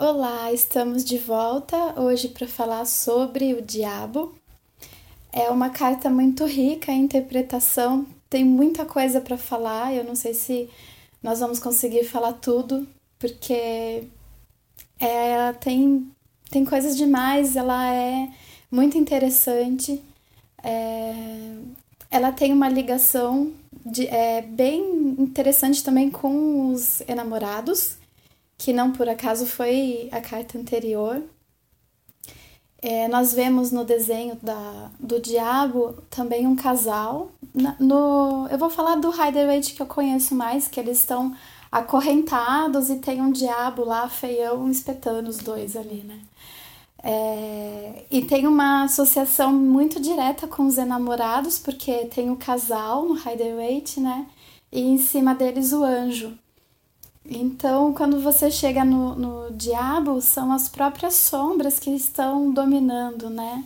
Olá, estamos de volta hoje para falar sobre o diabo. É uma carta muito rica em interpretação, tem muita coisa para falar. Eu não sei se nós vamos conseguir falar tudo, porque ela tem, tem coisas demais, ela é muito interessante. É, ela tem uma ligação de, é, bem interessante também com os enamorados, que não por acaso foi a carta anterior. É, nós vemos no desenho da, do diabo também um casal. No, eu vou falar do Rider-Waite que eu conheço mais, que eles estão acorrentados e tem um diabo lá feião espetando os dois ali, né? É, e tem uma associação muito direta com os enamorados, porque tem o casal no Rider-Waite, né? E em cima deles o anjo. Então, quando você chega no, no diabo, são as próprias sombras que estão dominando, né?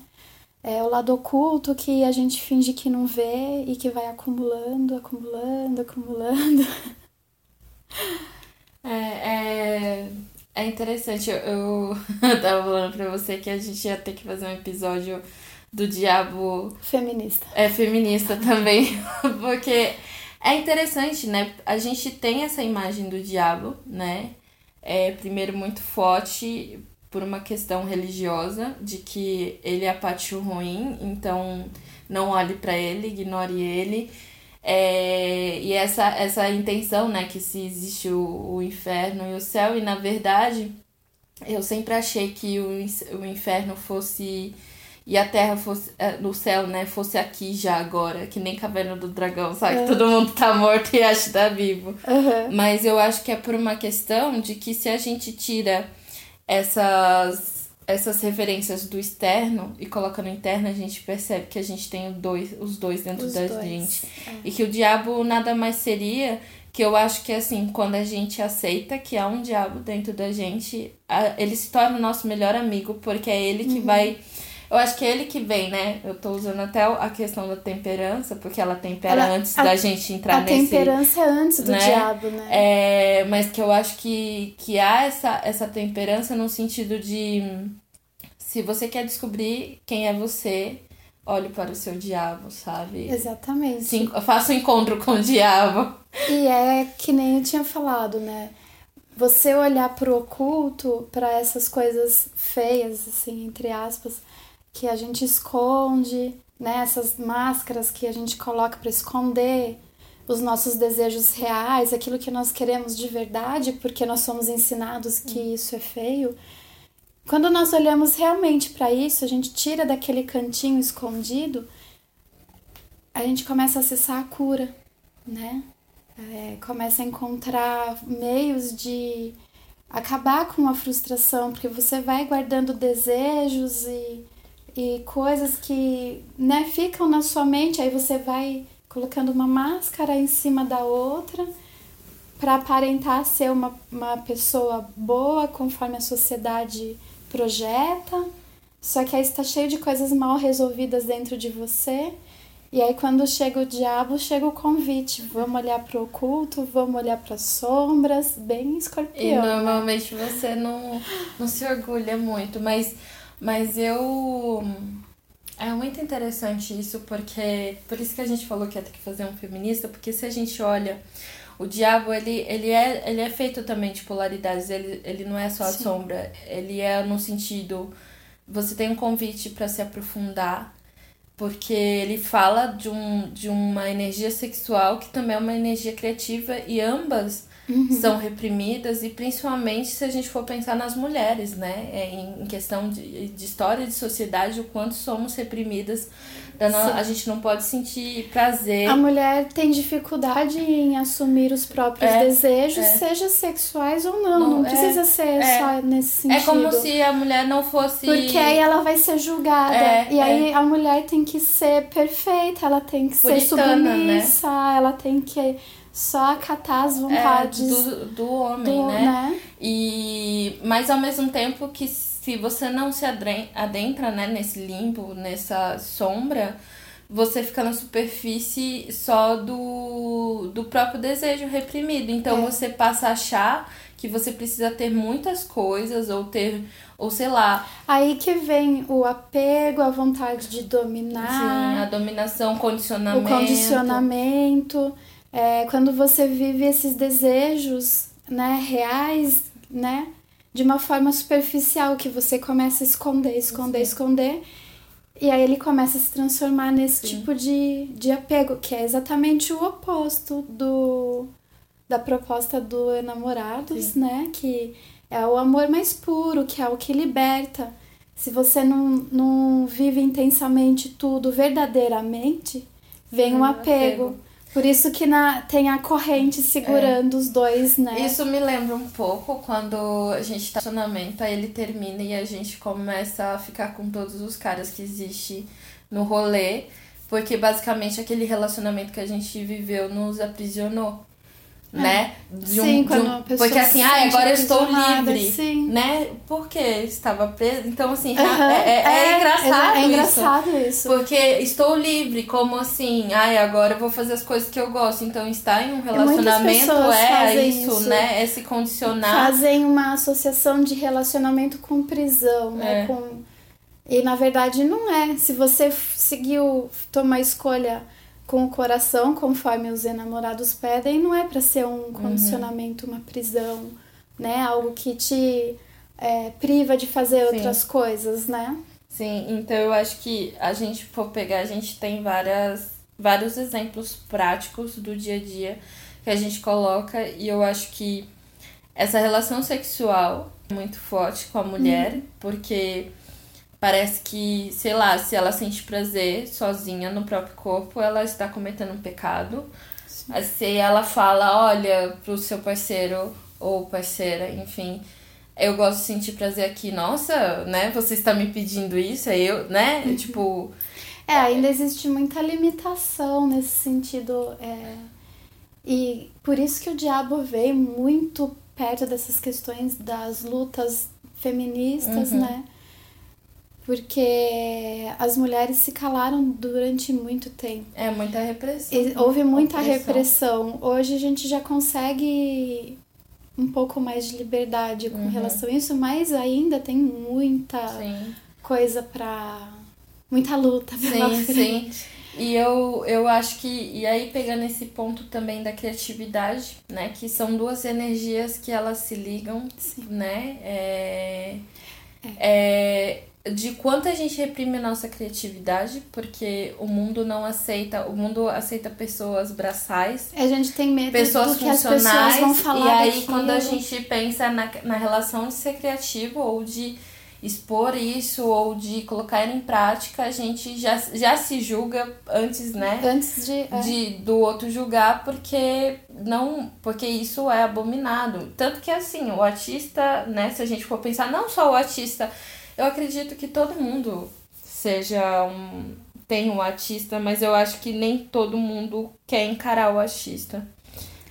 É o lado oculto que a gente finge que não vê e que vai acumulando, acumulando, acumulando. É, é, é interessante, eu, eu tava falando pra você que a gente ia ter que fazer um episódio do diabo. Feminista. É, feminista também, porque é interessante, né? A gente tem essa imagem do diabo, né? É, primeiro, muito forte por uma questão religiosa, de que ele é a parte ruim, então não olhe para ele, ignore ele. É, e essa, essa intenção, né, que se existe o, o inferno e o céu, e na verdade eu sempre achei que o, o inferno fosse e a terra fosse é, no céu, né, fosse aqui já agora, que nem Caverna do Dragão, sabe? Uhum. Todo mundo tá morto e acha que tá vivo. Uhum. Mas eu acho que é por uma questão de que se a gente tira essas essas referências do externo e coloca no interno, a gente percebe que a gente tem dois, os dois dentro os da dois. gente. É. E que o diabo nada mais seria que eu acho que assim, quando a gente aceita que há um diabo dentro da gente, ele se torna o nosso melhor amigo, porque é ele que uhum. vai eu acho que é ele que vem, né? Eu tô usando até a questão da temperança, porque ela tempera ela, antes a, da gente entrar a nesse. A temperança é antes do né? diabo, né? É, mas que eu acho que, que há essa, essa temperança no sentido de. Se você quer descobrir quem é você, olhe para o seu diabo, sabe? Exatamente. Sim, faça um encontro com o diabo. E é que nem eu tinha falado, né? Você olhar pro oculto, para essas coisas feias, assim, entre aspas, que a gente esconde, né? Essas máscaras que a gente coloca para esconder os nossos desejos reais, aquilo que nós queremos de verdade, porque nós somos ensinados que hum. isso é feio. Quando nós olhamos realmente para isso, a gente tira daquele cantinho escondido, a gente começa a acessar a cura, né? É, começa a encontrar meios de acabar com a frustração, porque você vai guardando desejos e e coisas que né, ficam na sua mente, aí você vai colocando uma máscara em cima da outra para aparentar ser uma, uma pessoa boa conforme a sociedade projeta, só que aí está cheio de coisas mal resolvidas dentro de você. E aí quando chega o diabo, chega o convite. Vamos olhar para o oculto, vamos olhar para as sombras, bem escorpião. E né? normalmente né? você não, não se orgulha muito, mas mas eu. É muito interessante isso, porque. Por isso que a gente falou que ia ter que fazer um feminista, porque se a gente olha. O diabo, ele, ele, é, ele é feito também de polaridades, ele, ele não é só a Sim. sombra, ele é no sentido. Você tem um convite para se aprofundar, porque ele fala de, um, de uma energia sexual que também é uma energia criativa, e ambas uhum. são reprimidas, e principalmente se a gente for pensar nas mulheres, né? É, em questão de, de história de sociedade, o quanto somos reprimidas. A gente não pode sentir prazer. A mulher tem dificuldade em assumir os próprios é, desejos, é. seja sexuais ou não. Não, não precisa é, ser é. só nesse sentido. É como se a mulher não fosse. Porque aí ela vai ser julgada. É, e aí a mulher tem que ser perfeita, ela tem que Puritana, ser submissa, né? ela tem que só acatar as vontades é, do, do homem, do, né? né? E mas ao mesmo tempo que se você não se adentra, né, nesse limbo, nessa sombra, você fica na superfície só do, do próprio desejo reprimido. Então é. você passa a achar que você precisa ter muitas coisas ou ter ou sei lá. Aí que vem o apego, a vontade de dominar. Sim, a dominação, condicionamento. O condicionamento. É, quando você vive esses desejos, né, reais, né, de uma forma superficial, que você começa a esconder, esconder, Sim. esconder. E aí ele começa a se transformar nesse Sim. tipo de, de apego, que é exatamente o oposto do da proposta do Enamorados, Sim. né? Que é o amor mais puro, que é o que liberta. Se você não, não vive intensamente tudo verdadeiramente, vem um apego. apego. Por isso que na, tem a corrente segurando é. os dois, né? Isso me lembra um pouco quando a gente tá no relacionamento, aí ele termina e a gente começa a ficar com todos os caras que existe no rolê. Porque basicamente aquele relacionamento que a gente viveu nos aprisionou. É. né? De um, sim, quando um, Porque assim, ah, agora eu estou livre, sim. né? Porque estava preso. Então, assim, uhum. é, é, é, é, engraçado, é, engraçado isso. isso. Porque estou livre, como assim? Ai, agora eu vou fazer as coisas que eu gosto. Então, estar em um relacionamento é isso, isso, né? É se condicionar. Fazem uma associação de relacionamento com prisão, né? Com... E na verdade não é. Se você seguiu, tomar escolha com o coração, conforme os enamorados pedem, não é para ser um uhum. condicionamento, uhum. uma prisão, né? Algo que te é, priva de fazer Sim. outras coisas, né? Sim, então eu acho que a gente for pegar, a gente tem várias, vários exemplos práticos do dia a dia que a gente coloca e eu acho que essa relação sexual é muito forte com a mulher, uhum. porque Parece que, sei lá, se ela sente prazer sozinha no próprio corpo, ela está cometendo um pecado. Sim. Se ela fala, olha, pro seu parceiro ou parceira, enfim, eu gosto de sentir prazer aqui, nossa, né? Você está me pedindo isso, é eu, né? Uhum. Tipo. É, ainda existe muita limitação nesse sentido. É... E por isso que o diabo veio muito perto dessas questões das lutas feministas, uhum. né? Porque as mulheres se calaram durante muito tempo. É, muita repressão. E houve muita opressão. repressão. Hoje a gente já consegue um pouco mais de liberdade com uhum. relação a isso, mas ainda tem muita sim. coisa pra. muita luta pela sim, frente. Sim. E eu, eu acho que. E aí, pegando esse ponto também da criatividade, né? Que são duas energias que elas se ligam, sim. né? É, é. é de quanto a gente reprime a nossa criatividade, porque o mundo não aceita, o mundo aceita pessoas braçais. A gente tem medo pessoas do que funcionais, as pessoas vão falar. E aí, daquilo. quando a gente pensa na, na relação de ser criativo ou de expor isso ou de colocar em prática, a gente já, já se julga antes, né? Antes de, é. de do outro julgar, porque não, porque isso é abominado. Tanto que assim, o artista, né, se a gente for pensar, não só o artista eu acredito que todo mundo seja um. tem um artista, mas eu acho que nem todo mundo quer encarar o artista.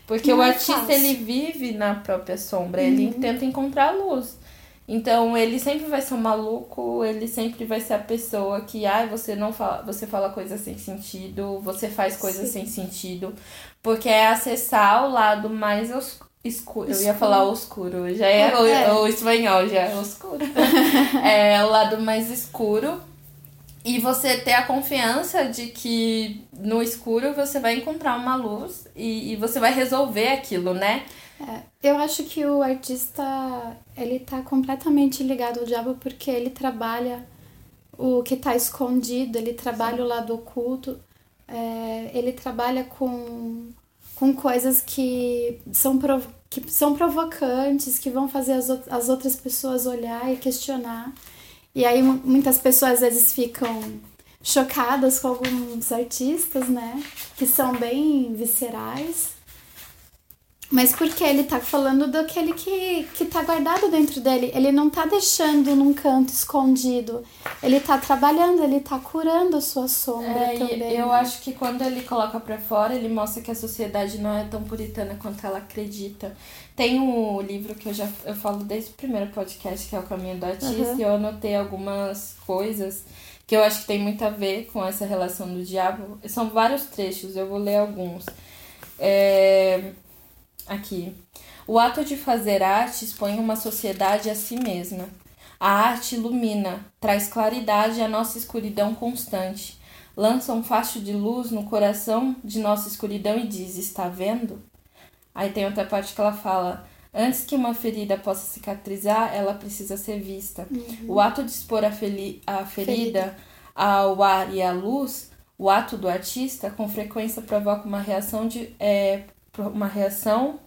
Porque Não o é artista, fácil. ele vive na própria sombra, uhum. ele tenta encontrar luz. Então, ele sempre vai ser um maluco, ele sempre vai ser a pessoa que, ai, ah, você não fala, você fala coisas sem sentido, você faz coisas Sim. sem sentido, porque é acessar o lado mais Escuro. Eu ia falar oscuro. Já é, o, é. o espanhol, já é oscuro. é o lado mais escuro. E você ter a confiança de que no escuro você vai encontrar uma luz e, e você vai resolver aquilo, né? É, eu acho que o artista, ele tá completamente ligado ao diabo porque ele trabalha o que tá escondido, ele trabalha Sim. o lado oculto, é, ele trabalha com com coisas que são, que são provocantes, que vão fazer as, as outras pessoas olhar e questionar. E aí muitas pessoas às vezes ficam chocadas com alguns artistas, né? Que são bem viscerais. Mas porque ele tá falando daquele que, que tá guardado dentro dele. Ele não tá deixando num canto escondido. Ele tá trabalhando, ele tá curando a sua sombra é, também. Eu acho que quando ele coloca para fora, ele mostra que a sociedade não é tão puritana quanto ela acredita. Tem um livro que eu já eu falo desde o primeiro podcast, que é O Caminho do Artista, uhum. e eu anotei algumas coisas que eu acho que tem muito a ver com essa relação do diabo. São vários trechos, eu vou ler alguns. É Aqui. O ato de fazer arte expõe uma sociedade a si mesma. A arte ilumina, traz claridade à nossa escuridão constante, lança um facho de luz no coração de nossa escuridão e diz: Está vendo? Aí tem outra parte que ela fala: Antes que uma ferida possa cicatrizar, ela precisa ser vista. Uhum. O ato de expor a, a ferida, ferida ao ar e à luz, o ato do artista, com frequência provoca uma reação de, é, uma reação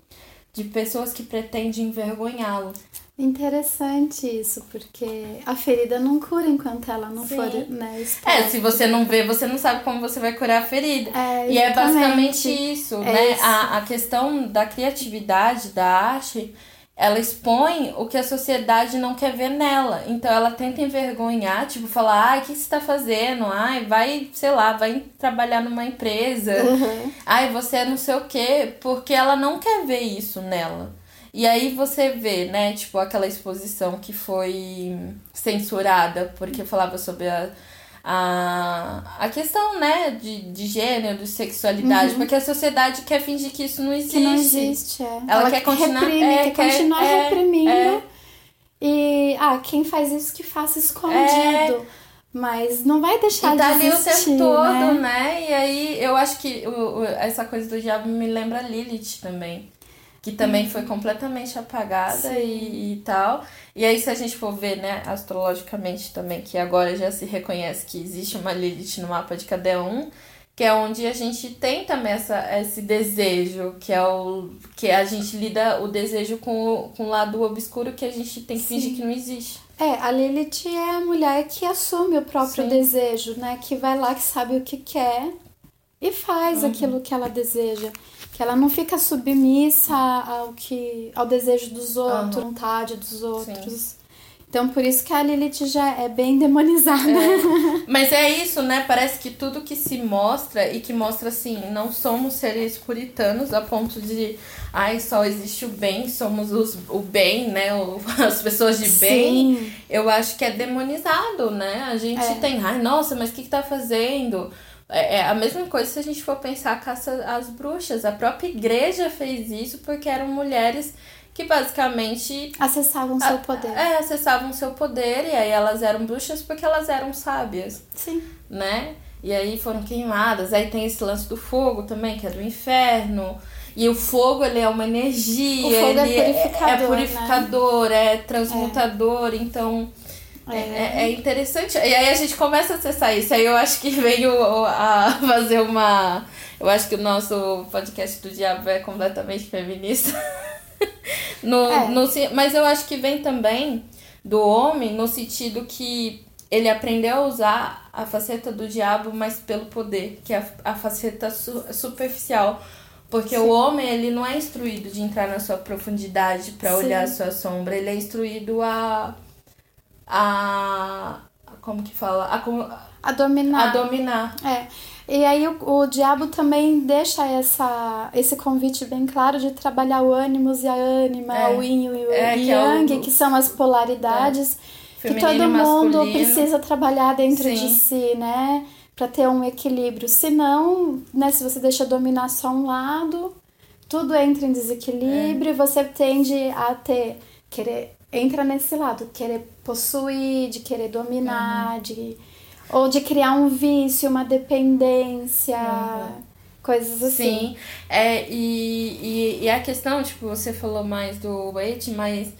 de pessoas que pretendem envergonhá-lo. Interessante isso, porque a ferida não cura enquanto ela não Sim. for né, exposta. É, se você não vê, você não sabe como você vai curar a ferida. É, e é basicamente isso, é né? Isso. A, a questão da criatividade, da arte, ela expõe o que a sociedade não quer ver nela. Então ela tenta envergonhar, tipo, falar, ai, o que você tá fazendo? Ai, vai, sei lá, vai trabalhar numa empresa. Uhum. Ai, você é não sei o quê. Porque ela não quer ver isso nela. E aí você vê, né, tipo, aquela exposição que foi censurada porque falava sobre a a, a questão, né, de, de gênero, de sexualidade, uhum. porque a sociedade quer fingir que isso não existe. Que não existe, é. Ela, Ela quer continuar, reprime, é, quer, continuar é, reprimindo. É. E, ah, quem faz isso que faça escondido. É. Mas não vai deixar e tá de existir, o tempo todo, né? né? E aí eu acho que o, o, essa coisa do diabo me lembra Lilith também que também foi completamente apagada e, e, tal. E aí, se a gente for ver, né, astrologicamente também, que agora já se reconhece que existe uma Lilith no mapa de cada um, que é onde a gente tem também essa, esse desejo, que é o que a gente lida o desejo com, o, com o lado obscuro que a gente tem que Sim. fingir que não existe. É, a Lilith é a mulher que assume o próprio Sim. desejo, né? Que vai lá, que sabe o que quer e faz uhum. aquilo que ela deseja que ela não fica submissa ao que ao desejo dos outros, uhum. vontade dos outros. Sim. Então, por isso que a Lilith já é bem demonizada. É. Mas é isso, né? Parece que tudo que se mostra e que mostra assim, não somos seres puritanos a ponto de, ai, só existe o bem, somos os, o bem, né? O, as pessoas de bem. Sim. Eu acho que é demonizado, né? A gente é. tem, ai, nossa, mas o que, que tá fazendo? É, é a mesma coisa se a gente for pensar a caça às bruxas. A própria igreja fez isso porque eram mulheres que basicamente acessavam seu poder. É, acessavam seu poder e aí elas eram bruxas porque elas eram sábias. Sim. Né? E aí foram queimadas. Aí tem esse lance do fogo também, que é do inferno. E o fogo, ele é uma energia, o fogo é ele é purificador, é, é purificador, né? é transmutador, é. então é. é. É, interessante. E aí a gente começa a acessar isso. Aí eu acho que veio a fazer uma. Eu acho que o nosso podcast do Diabo é completamente feminista. no, é. no, mas eu acho que vem também do homem no sentido que ele aprendeu a usar a faceta do diabo, mas pelo poder, que é a, a faceta su, superficial. Porque Sim. o homem, ele não é instruído de entrar na sua profundidade para olhar a sua sombra, ele é instruído a a. Como que fala? A, a dominar. A dominar. É. E aí o, o diabo também deixa essa, esse convite bem claro de trabalhar o ânimos e a ânima, é. o yin e o é, yang, que, é o, que, são as polaridades é. que todo mundo precisa trabalhar dentro Sim. de si, né? Para ter um equilíbrio. Senão, né, se você deixa dominar só um lado, tudo entra em desequilíbrio, é. você tende a ter querer entra nesse lado, querer possuir, de querer dominar, uhum. de ou de criar um vício, uma dependência, uhum. coisas assim. Sim, é, e, e, e, a questão, tipo, você falou mais do Wade, mas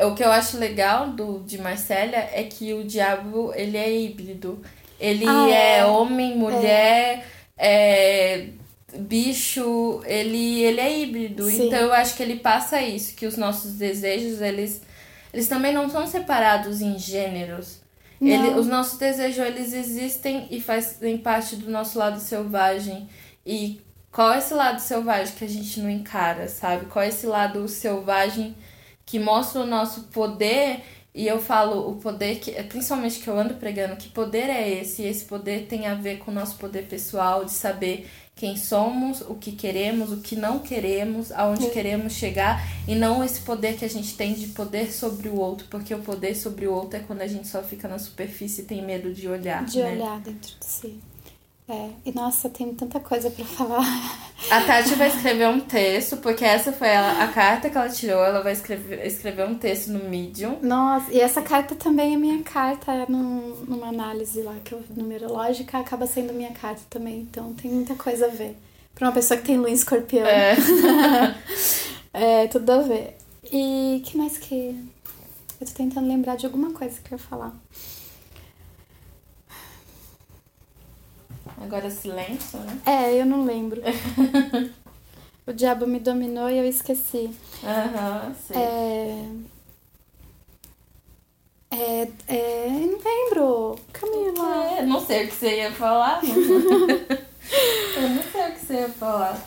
o que eu acho legal do, de Marcélia é que o diabo, ele é híbrido. Ele ah, é. é. homem, mulher, é. é bicho, ele, ele é híbrido. Sim. Então eu acho que ele passa isso, que os nossos desejos, eles eles também não são separados em gêneros. Ele, os nossos desejos, eles existem e fazem parte do nosso lado selvagem. E qual é esse lado selvagem que a gente não encara, sabe? Qual é esse lado selvagem que mostra o nosso poder? E eu falo o poder que, principalmente que eu ando pregando, que poder é esse? E esse poder tem a ver com o nosso poder pessoal, de saber quem somos, o que queremos, o que não queremos, aonde é. queremos chegar e não esse poder que a gente tem de poder sobre o outro, porque o poder sobre o outro é quando a gente só fica na superfície e tem medo de olhar. De né? olhar dentro de si. É, e nossa, tem tanta coisa para falar. A Tati vai escrever um texto, porque essa foi a, a carta que ela tirou. Ela vai escrever, escrever um texto no Medium. Nossa, e essa carta também é minha carta, é num, numa análise lá, que eu, numerológica, acaba sendo minha carta também. Então tem muita coisa a ver. Pra uma pessoa que tem lua em escorpião. É. é, tudo a ver. E que mais que. Eu tô tentando lembrar de alguma coisa que eu ia falar. Agora silêncio, né? É, eu não lembro. o diabo me dominou e eu esqueci. Aham, uhum, sim. É... É, é, não lembro. Camila. É, não sei o que você ia falar. eu não sei o que você ia falar.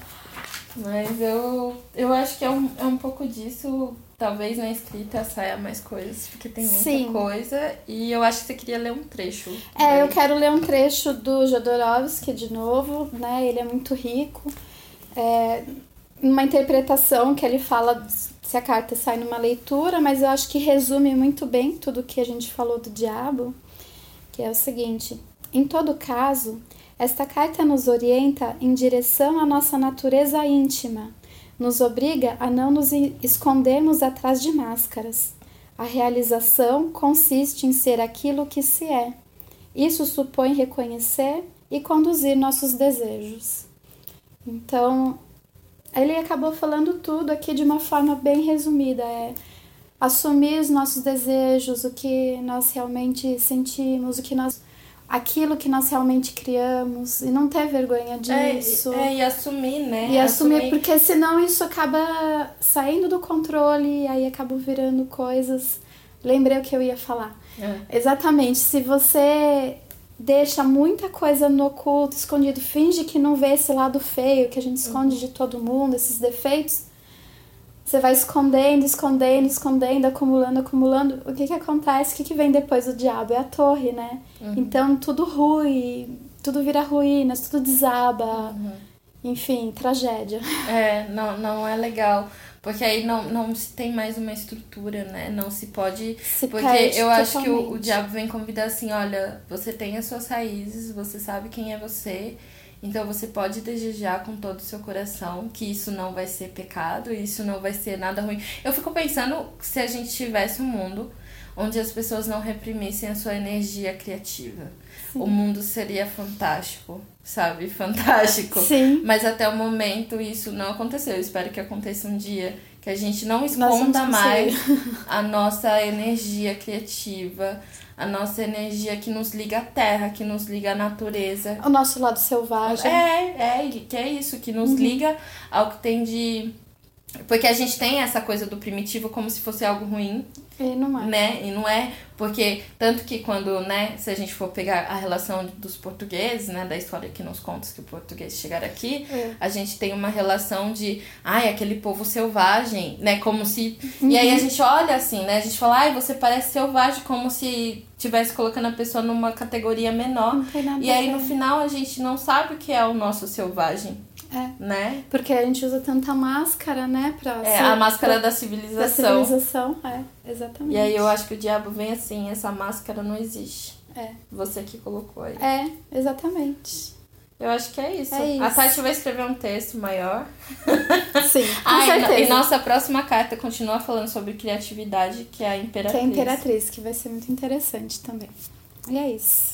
Mas eu, eu acho que é um, é um pouco disso. Talvez na escrita saia mais coisas, porque tem muita Sim. coisa. E eu acho que você queria ler um trecho. É, daí. eu quero ler um trecho do Jodorowsky de novo, né? Ele é muito rico. É, uma interpretação que ele fala se a carta sai numa leitura, mas eu acho que resume muito bem tudo que a gente falou do diabo, que é o seguinte: em todo caso, esta carta nos orienta em direção à nossa natureza íntima, nos obriga a não nos escondermos atrás de máscaras. A realização consiste em ser aquilo que se é. Isso supõe reconhecer e conduzir nossos desejos. Então, ele acabou falando tudo aqui de uma forma bem resumida. É assumir os nossos desejos, o que nós realmente sentimos, o que nós aquilo que nós realmente criamos e não ter vergonha é, disso. É, é e assumir, né? E assumir, assumir, porque senão isso acaba saindo do controle e aí acaba virando coisas. Lembrei o que eu ia falar. É. Exatamente. Se você deixa muita coisa no oculto, escondido, finge que não vê esse lado feio que a gente esconde uhum. de todo mundo, esses defeitos, você vai escondendo, escondendo, escondendo, acumulando, acumulando. O que que acontece? O que que vem depois do diabo? É a torre, né? Uhum. Então tudo rui, tudo vira ruínas, tudo desaba. Uhum. Enfim, tragédia. É, não, não é legal. Porque aí não, não se tem mais uma estrutura, né? Não se pode. Se porque eu acho que o, o diabo vem convidar assim: olha, você tem as suas raízes, você sabe quem é você então você pode desejar com todo o seu coração que isso não vai ser pecado, isso não vai ser nada ruim. Eu fico pensando se a gente tivesse um mundo onde as pessoas não reprimissem a sua energia criativa. Sim. O mundo seria fantástico, sabe? Fantástico. Sim. Mas até o momento isso não aconteceu. Eu espero que aconteça um dia que a gente não esconda mais a nossa energia criativa, a nossa energia que nos liga à terra, que nos liga à natureza. O nosso lado selvagem. É, é, que é isso, que nos uhum. liga ao que tem de. Porque a gente tem essa coisa do primitivo como se fosse algo ruim. E não é. Né? E não é, porque tanto que quando, né, se a gente for pegar a relação dos portugueses, né, da história que nos conta que o português chegar aqui, é. a gente tem uma relação de, ai, aquele povo selvagem, né, como se... Uhum. E aí a uhum. gente olha assim, né, a gente fala, ai, você parece selvagem, como se tivesse colocando a pessoa numa categoria menor. E aí no final a gente não sabe o que é o nosso selvagem. É. Né? Porque a gente usa tanta máscara, né? Pra é, ser, a máscara pra, da civilização. Da civilização, é, exatamente. E aí eu acho que o diabo vem assim, essa máscara não existe. É. Você que colocou aí. É, exatamente. Eu acho que é isso. É isso. A Tati vai escrever um texto maior. Sim, com ah, certeza. E, nossa próxima carta continua falando sobre criatividade, que é a Imperatriz. Que é a Imperatriz, que vai ser muito interessante também. E é isso.